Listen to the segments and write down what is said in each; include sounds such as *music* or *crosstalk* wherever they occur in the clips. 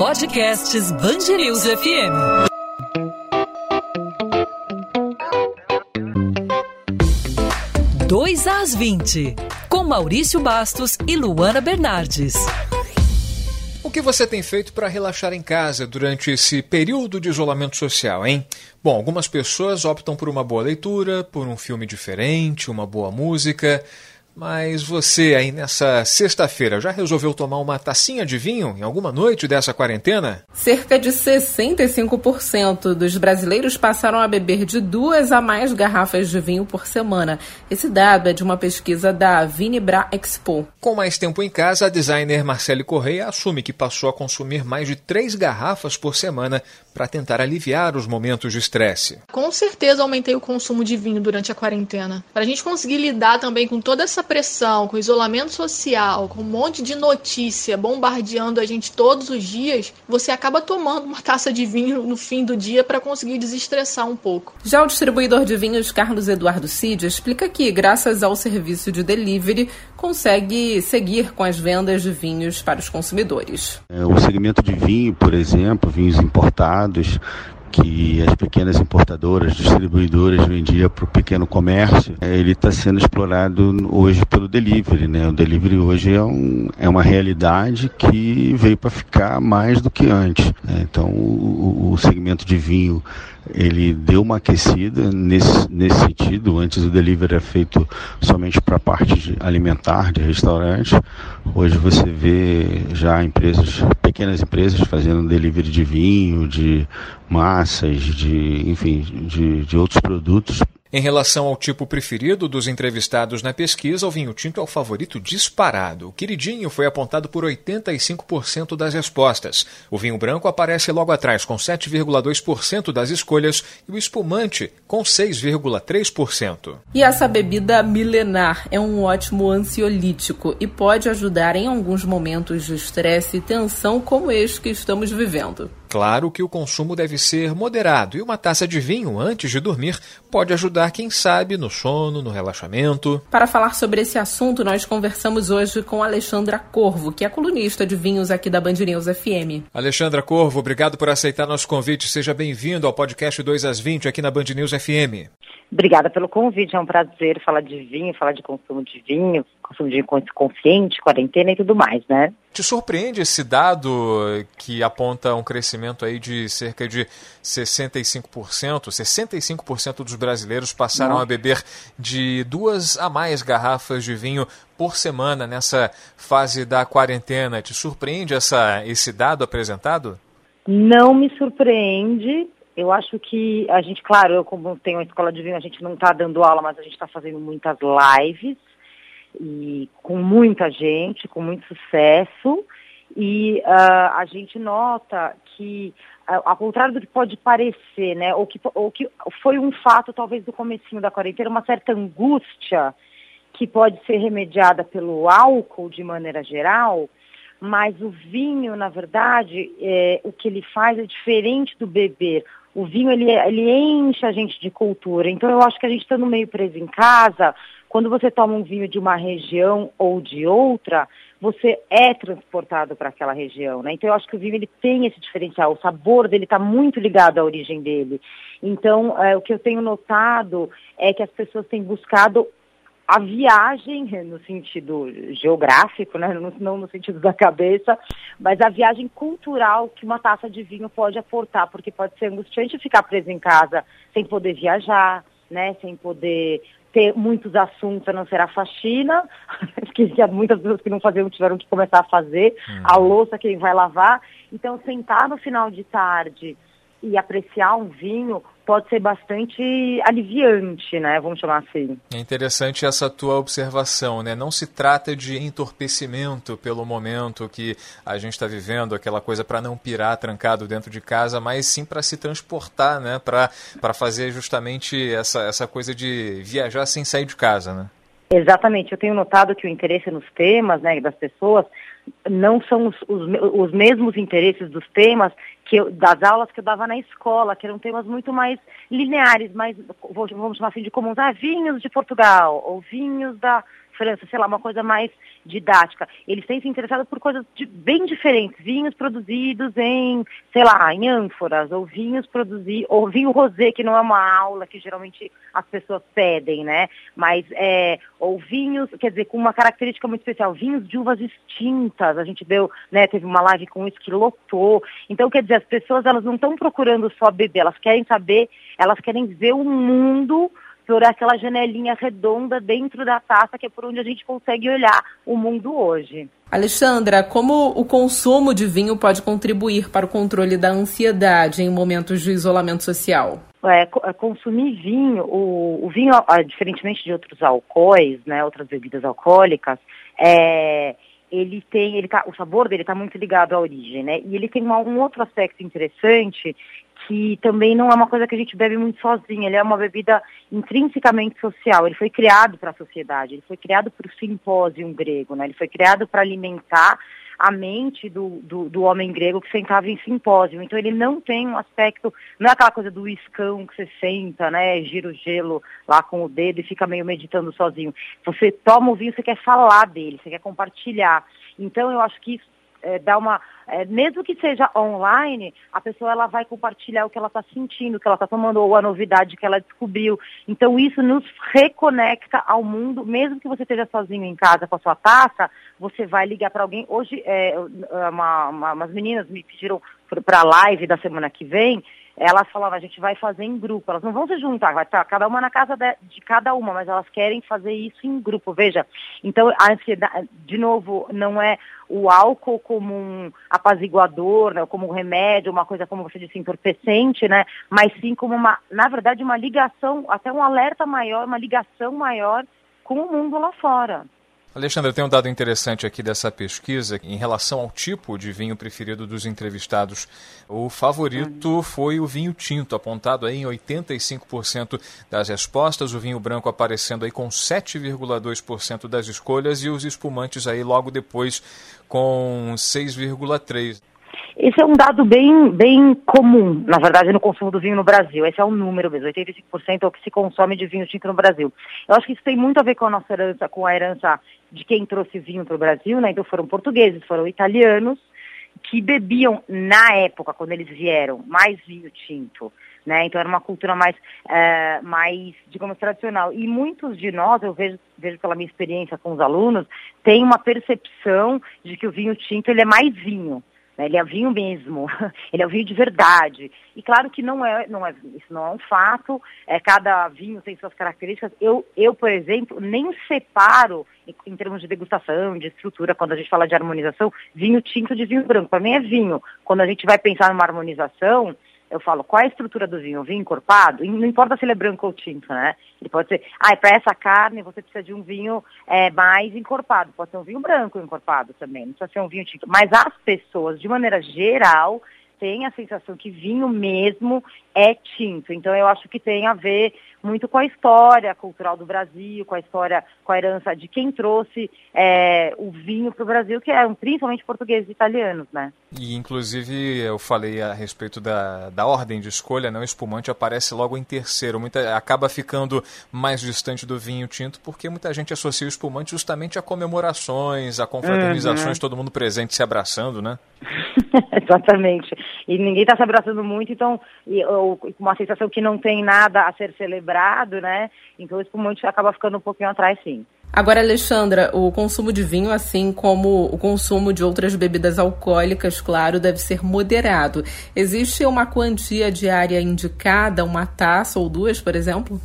Podcasts Bangerils FM. Dois às 20, com Maurício Bastos e Luana Bernardes. O que você tem feito para relaxar em casa durante esse período de isolamento social, hein? Bom, algumas pessoas optam por uma boa leitura, por um filme diferente, uma boa música. Mas você aí nessa sexta-feira já resolveu tomar uma tacinha de vinho em alguma noite dessa quarentena? Cerca de 65% dos brasileiros passaram a beber de duas a mais garrafas de vinho por semana. Esse dado é de uma pesquisa da Vinibra Expo. Com mais tempo em casa, a designer Marcele Correia assume que passou a consumir mais de três garrafas por semana para tentar aliviar os momentos de estresse. Com certeza aumentei o consumo de vinho durante a quarentena. Para a gente conseguir lidar também com toda essa pressão, com isolamento social, com um monte de notícia bombardeando a gente todos os dias, você acaba tomando uma taça de vinho no fim do dia para conseguir desestressar um pouco. Já o distribuidor de vinhos Carlos Eduardo Cid explica que, graças ao serviço de delivery, consegue seguir com as vendas de vinhos para os consumidores. É, o segmento de vinho, por exemplo, vinhos importados, que as pequenas importadoras, distribuidoras vendiam para o pequeno comércio, é, ele está sendo explorado hoje pelo delivery. Né? O delivery hoje é, um, é uma realidade que veio para ficar mais do que antes. Né? Então, o, o segmento de vinho ele deu uma aquecida nesse, nesse sentido. Antes o delivery era feito somente para a parte de alimentar, de restaurante. Hoje você vê já empresas, pequenas empresas fazendo delivery de vinho, de massas, de enfim, de, de outros produtos em relação ao tipo preferido dos entrevistados na pesquisa, o vinho tinto é o favorito disparado. O queridinho foi apontado por 85% das respostas. O vinho branco aparece logo atrás, com 7,2% das escolhas, e o espumante, com 6,3%. E essa bebida milenar é um ótimo ansiolítico e pode ajudar em alguns momentos de estresse e tensão como este que estamos vivendo. Claro que o consumo deve ser moderado e uma taça de vinho antes de dormir pode ajudar, quem sabe, no sono, no relaxamento. Para falar sobre esse assunto, nós conversamos hoje com Alexandra Corvo, que é colunista de vinhos aqui da Band News FM. Alexandra Corvo, obrigado por aceitar nosso convite. Seja bem-vindo ao podcast 2 às 20 aqui na Band News FM. Obrigada pelo convite, é um prazer falar de vinho, falar de consumo de vinho, consumo de vinho consciente, quarentena e tudo mais, né? Te surpreende esse dado que aponta um crescimento aí de cerca de 65%? 65% dos brasileiros passaram Nossa. a beber de duas a mais garrafas de vinho por semana nessa fase da quarentena. Te surpreende essa, esse dado apresentado? Não me surpreende, eu acho que a gente, claro, eu como tenho uma escola de vinho, a gente não está dando aula, mas a gente está fazendo muitas lives e com muita gente, com muito sucesso. E uh, a gente nota que, uh, ao contrário do que pode parecer, né, ou que, ou que foi um fato talvez do comecinho da quarentena, uma certa angústia que pode ser remediada pelo álcool de maneira geral, mas o vinho, na verdade, é, o que ele faz é diferente do beber. O vinho, ele, ele enche a gente de cultura. Então, eu acho que a gente estando meio preso em casa, quando você toma um vinho de uma região ou de outra, você é transportado para aquela região, né? Então eu acho que o vinho ele tem esse diferencial, o sabor dele está muito ligado à origem dele. Então é, o que eu tenho notado é que as pessoas têm buscado a viagem, *laughs* no sentido geográfico, né? não no sentido da cabeça, mas a viagem cultural que uma taça de vinho pode aportar, porque pode ser angustiante ficar preso em casa sem poder viajar, né? sem poder ter muitos assuntos a não ser a faxina, *laughs* que muitas pessoas que não faziam tiveram que começar a fazer, uhum. a louça quem vai lavar. Então, sentar no final de tarde e apreciar um vinho pode ser bastante aliviante, né? Vamos chamar assim. É interessante essa tua observação, né? Não se trata de entorpecimento pelo momento que a gente está vivendo, aquela coisa para não pirar trancado dentro de casa, mas sim para se transportar, né? Para fazer justamente essa, essa coisa de viajar sem sair de casa, né? Exatamente. Eu tenho notado que o interesse nos temas, né, das pessoas não são os, os, os mesmos interesses dos temas que eu, das aulas que eu dava na escola, que eram temas muito mais lineares, mais, vamos chamar assim de comuns, ah, vinhos de Portugal, ou vinhos da França, sei lá, uma coisa mais didática. Eles têm se interessado por coisas de, bem diferentes, vinhos produzidos em, sei lá, em ânforas, ou vinhos produzidos, ou vinho rosé, que não é uma aula que geralmente as pessoas pedem, né? Mas, é, ou vinhos, quer dizer, com uma característica muito especial, vinhos de uvas extintas, a gente deu, né, teve uma live com isso que lotou. Então, quer dizer, as pessoas, elas não estão procurando só beber, elas querem saber, elas querem ver o mundo por aquela janelinha redonda dentro da taça, que é por onde a gente consegue olhar o mundo hoje. Alexandra, como o consumo de vinho pode contribuir para o controle da ansiedade em momentos de isolamento social? É, é consumir vinho, o, o vinho, diferentemente de outros álcoois, né, outras bebidas alcoólicas, é, ele tem, ele tá, o sabor dele está muito ligado à origem, né? E ele tem uma, um outro aspecto interessante que também não é uma coisa que a gente bebe muito sozinho, ele é uma bebida intrinsecamente social, ele foi criado para a sociedade, ele foi criado para o simpósio grego, né? ele foi criado para alimentar a mente do, do, do, homem grego que sentava em simpósio. Então ele não tem um aspecto, não é aquela coisa do iscão que você senta, né, gira o gelo lá com o dedo e fica meio meditando sozinho. Você toma o vinho, você quer falar dele, você quer compartilhar. Então eu acho que isso é, dá uma, é, mesmo que seja online, a pessoa ela vai compartilhar o que ela está sentindo, o que ela está tomando ou a novidade que ela descobriu. Então isso nos reconecta ao mundo, mesmo que você esteja sozinho em casa com a sua taça, você vai ligar para alguém. Hoje, é, uma, uma, umas meninas me pediram para a live da semana que vem elas falavam, a gente vai fazer em grupo, elas não vão se juntar, vai estar cada uma na casa de, de, cada uma, mas elas querem fazer isso em grupo, veja. Então, a ansiedade, de novo, não é o álcool como um apaziguador, né, como um remédio, uma coisa, como você disse, entorpecente, né, mas sim como uma, na verdade, uma ligação, até um alerta maior, uma ligação maior com o mundo lá fora. Alexandra, tem um dado interessante aqui dessa pesquisa em relação ao tipo de vinho preferido dos entrevistados. O favorito uhum. foi o vinho tinto, apontado aí em 85% das respostas, o vinho branco aparecendo aí com 7,2% das escolhas e os espumantes aí logo depois com 6,3%. Esse é um dado bem, bem comum, na verdade, no consumo do vinho no Brasil. Esse é o número mesmo, 85% é o que se consome de vinho tinto no Brasil. Eu acho que isso tem muito a ver com a nossa herança, com a herança de quem trouxe vinho para o Brasil, né? Então foram portugueses, foram italianos, que bebiam, na época, quando eles vieram, mais vinho tinto. Né? Então era uma cultura mais, é, mais, digamos, tradicional. E muitos de nós, eu vejo, vejo pela minha experiência com os alunos, tem uma percepção de que o vinho tinto ele é mais vinho. Né? Ele é vinho mesmo, *laughs* ele é vinho de verdade. E claro que não é, não é, isso não é um fato, é, cada vinho tem suas características. Eu, eu, por exemplo, nem separo, em, em termos de degustação, de estrutura, quando a gente fala de harmonização, vinho tinto de vinho branco. Para mim é vinho. Quando a gente vai pensar numa harmonização, eu falo, qual é a estrutura do vinho? O vinho encorpado? Não importa se ele é branco ou tinto, né? Ele pode ser, ah, para essa carne você precisa de um vinho é, mais encorpado. Pode ser um vinho branco encorpado também, não precisa ser um vinho tinto. Mas as pessoas, de maneira geral, têm a sensação que vinho mesmo é tinto. Então eu acho que tem a ver muito com a história cultural do Brasil, com a história, com a herança de quem trouxe é, o vinho para o Brasil, que eram principalmente portugueses e italianos, né? E inclusive eu falei a respeito da, da ordem de escolha, né? O espumante aparece logo em terceiro, muita, acaba ficando mais distante do vinho tinto, porque muita gente associa o espumante justamente a comemorações, a confraternizações, uhum. todo mundo presente se abraçando, né? *laughs* Exatamente. E ninguém está se abraçando muito, então, e, ou, com uma sensação que não tem nada a ser celebrado, né? Então o espumante acaba ficando um pouquinho atrás, sim. Agora, Alexandra, o consumo de vinho, assim como o consumo de outras bebidas alcoólicas, claro, deve ser moderado. Existe uma quantia diária indicada, uma taça ou duas, por exemplo?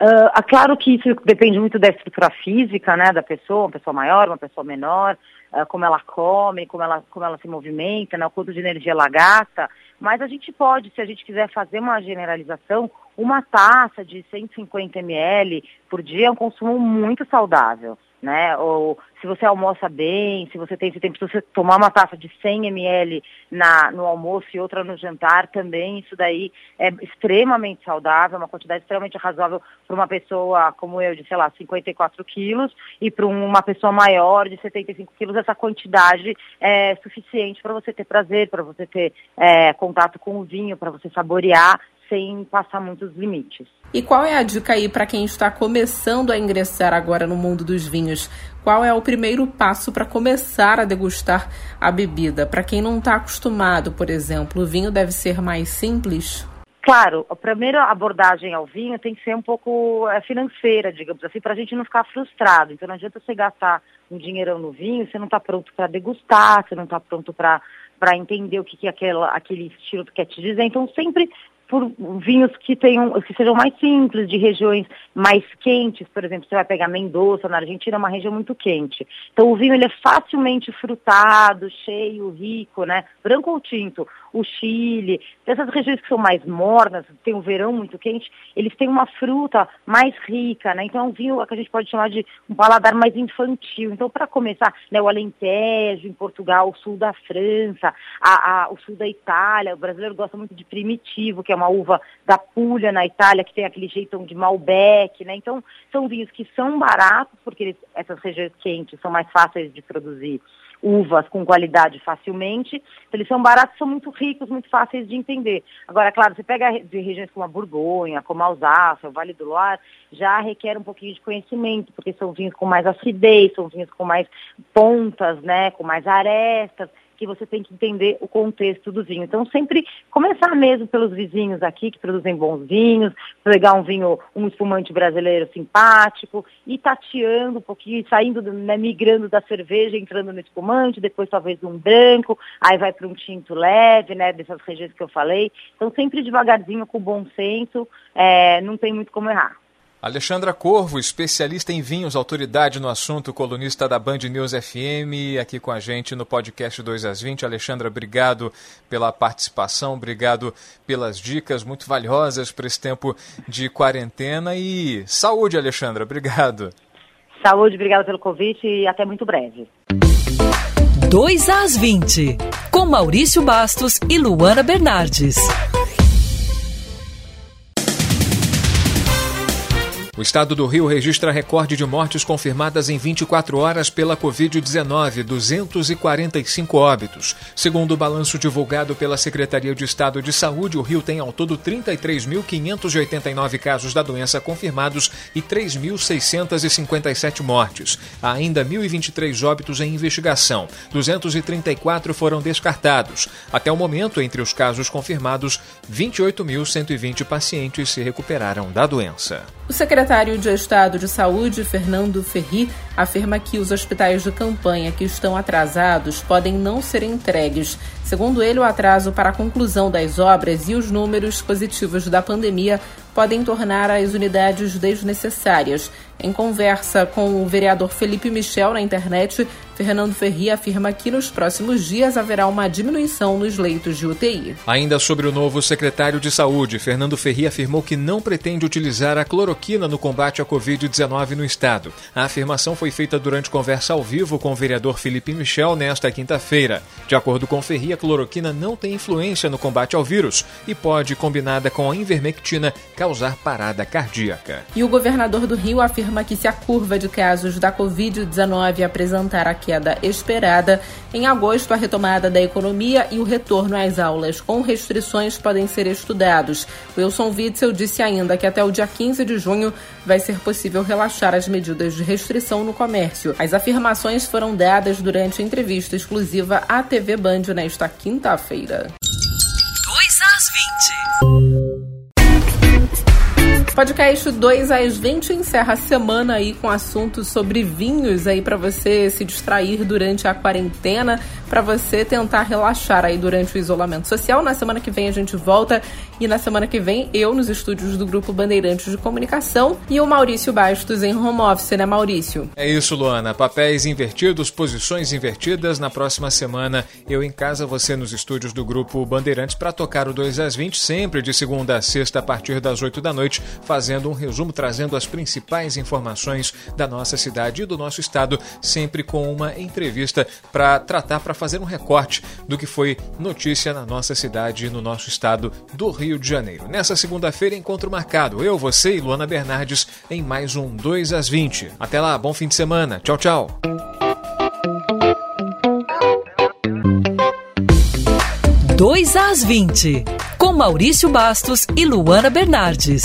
Uh, claro que isso depende muito da estrutura física, né, da pessoa, uma pessoa maior, uma pessoa menor, uh, como ela come, como ela, como ela se movimenta, né, o quanto de energia ela gasta. Mas a gente pode, se a gente quiser fazer uma generalização, uma taça de 150 ml por dia é um consumo muito saudável né? Ou se você almoça bem, se você tem esse tempo, se você tomar uma taça de 100 ml na, no almoço e outra no jantar, também isso daí é extremamente saudável, uma quantidade extremamente razoável para uma pessoa como eu, de, sei lá, 54 quilos, e para uma pessoa maior, de 75 quilos, essa quantidade é suficiente para você ter prazer, para você ter é, contato com o vinho, para você saborear sem passar muitos limites. E qual é a dica aí para quem está começando a ingressar agora no mundo dos vinhos? Qual é o primeiro passo para começar a degustar a bebida? Para quem não está acostumado, por exemplo, o vinho deve ser mais simples? Claro, a primeira abordagem ao vinho tem que ser um pouco é, financeira, digamos assim, para a gente não ficar frustrado. Então não adianta você gastar um dinheirão no vinho, você não está pronto para degustar, você não está pronto para para entender o que, que aquela, aquele estilo quer te dizer. Então, sempre por vinhos que tenham, que sejam mais simples, de regiões mais quentes, por exemplo, você vai pegar Mendoza, na Argentina, é uma região muito quente. Então o vinho ele é facilmente frutado, cheio, rico, né? Branco ou tinto o Chile, essas regiões que são mais mornas, tem um verão muito quente, eles têm uma fruta mais rica, né? Então é um vinho que a gente pode chamar de um paladar mais infantil. Então, para começar, né, o Alentejo, em Portugal, o sul da França, a, a, o sul da Itália, o brasileiro gosta muito de Primitivo, que é uma uva da Puglia na Itália, que tem aquele jeitão de Malbec, né? Então, são vinhos que são baratos, porque eles, essas regiões quentes são mais fáceis de produzir uvas com qualidade facilmente. Eles são baratos, são muito ricos, muito fáceis de entender. Agora, claro, você pega de regiões como a Borgonha, como a Alsácia, o Vale do Loire, já requer um pouquinho de conhecimento, porque são vinhos com mais acidez, são vinhos com mais pontas, né, com mais arestas que você tem que entender o contexto do vinho. Então, sempre começar mesmo pelos vizinhos aqui, que produzem bons vinhos, pegar um vinho, um espumante brasileiro simpático, e tateando um pouquinho, saindo, né, migrando da cerveja, entrando no espumante, depois talvez um branco, aí vai para um tinto leve, né, dessas regiões que eu falei. Então, sempre devagarzinho, com bom senso, é, não tem muito como errar. Alexandra Corvo, especialista em vinhos, autoridade no assunto, colunista da Band News FM, aqui com a gente no podcast 2 às 20. Alexandra, obrigado pela participação, obrigado pelas dicas muito valiosas para esse tempo de quarentena e saúde, Alexandra, obrigado. Saúde, obrigado pelo convite e até muito breve. 2 às 20, com Maurício Bastos e Luana Bernardes. O estado do Rio registra recorde de mortes confirmadas em 24 horas pela Covid-19, 245 óbitos. Segundo o balanço divulgado pela Secretaria de Estado de Saúde, o Rio tem ao todo 33.589 casos da doença confirmados e 3.657 mortes. Há ainda 1.023 óbitos em investigação. 234 foram descartados. Até o momento, entre os casos confirmados, 28.120 pacientes se recuperaram da doença. O secretário de Estado de Saúde, Fernando Ferri, afirma que os hospitais de campanha que estão atrasados podem não ser entregues. Segundo ele, o atraso para a conclusão das obras e os números positivos da pandemia podem tornar as unidades desnecessárias. Em conversa com o vereador Felipe Michel na internet, Fernando Ferri afirma que nos próximos dias haverá uma diminuição nos leitos de UTI. Ainda sobre o novo secretário de Saúde, Fernando Ferri afirmou que não pretende utilizar a cloroquina no combate à Covid-19 no estado. A afirmação foi feita durante conversa ao vivo com o vereador Felipe Michel nesta quinta-feira. De acordo com Ferri, a cloroquina não tem influência no combate ao vírus e pode, combinada com a invermectina, causar parada cardíaca. E o governador do Rio afirma que se a curva de casos da Covid-19 apresentar a queda esperada, em agosto a retomada da economia e o retorno às aulas com restrições podem ser estudados. Wilson Witzel disse ainda que até o dia 15 de junho vai ser possível relaxar as medidas de restrição no comércio. As afirmações foram dadas durante entrevista exclusiva à TV Band nesta quinta-feira. Podcast 2 às 20 encerra a semana aí com assuntos sobre vinhos aí para você se distrair durante a quarentena. Para você tentar relaxar aí durante o isolamento social. Na semana que vem a gente volta e na semana que vem eu nos estúdios do Grupo Bandeirantes de Comunicação e o Maurício Bastos em home office, né, Maurício? É isso, Luana. Papéis invertidos, posições invertidas. Na próxima semana, eu em casa, você nos estúdios do Grupo Bandeirantes para tocar o 2 às 20, sempre de segunda a sexta, a partir das 8 da noite, fazendo um resumo, trazendo as principais informações da nossa cidade e do nosso estado, sempre com uma entrevista para tratar, para fazer um recorte do que foi notícia na nossa cidade e no nosso estado do Rio de Janeiro. Nessa segunda-feira, encontro marcado. Eu, você e Luana Bernardes em mais um 2 às 20. Até lá, bom fim de semana. Tchau, tchau. 2 às 20, com Maurício Bastos e Luana Bernardes.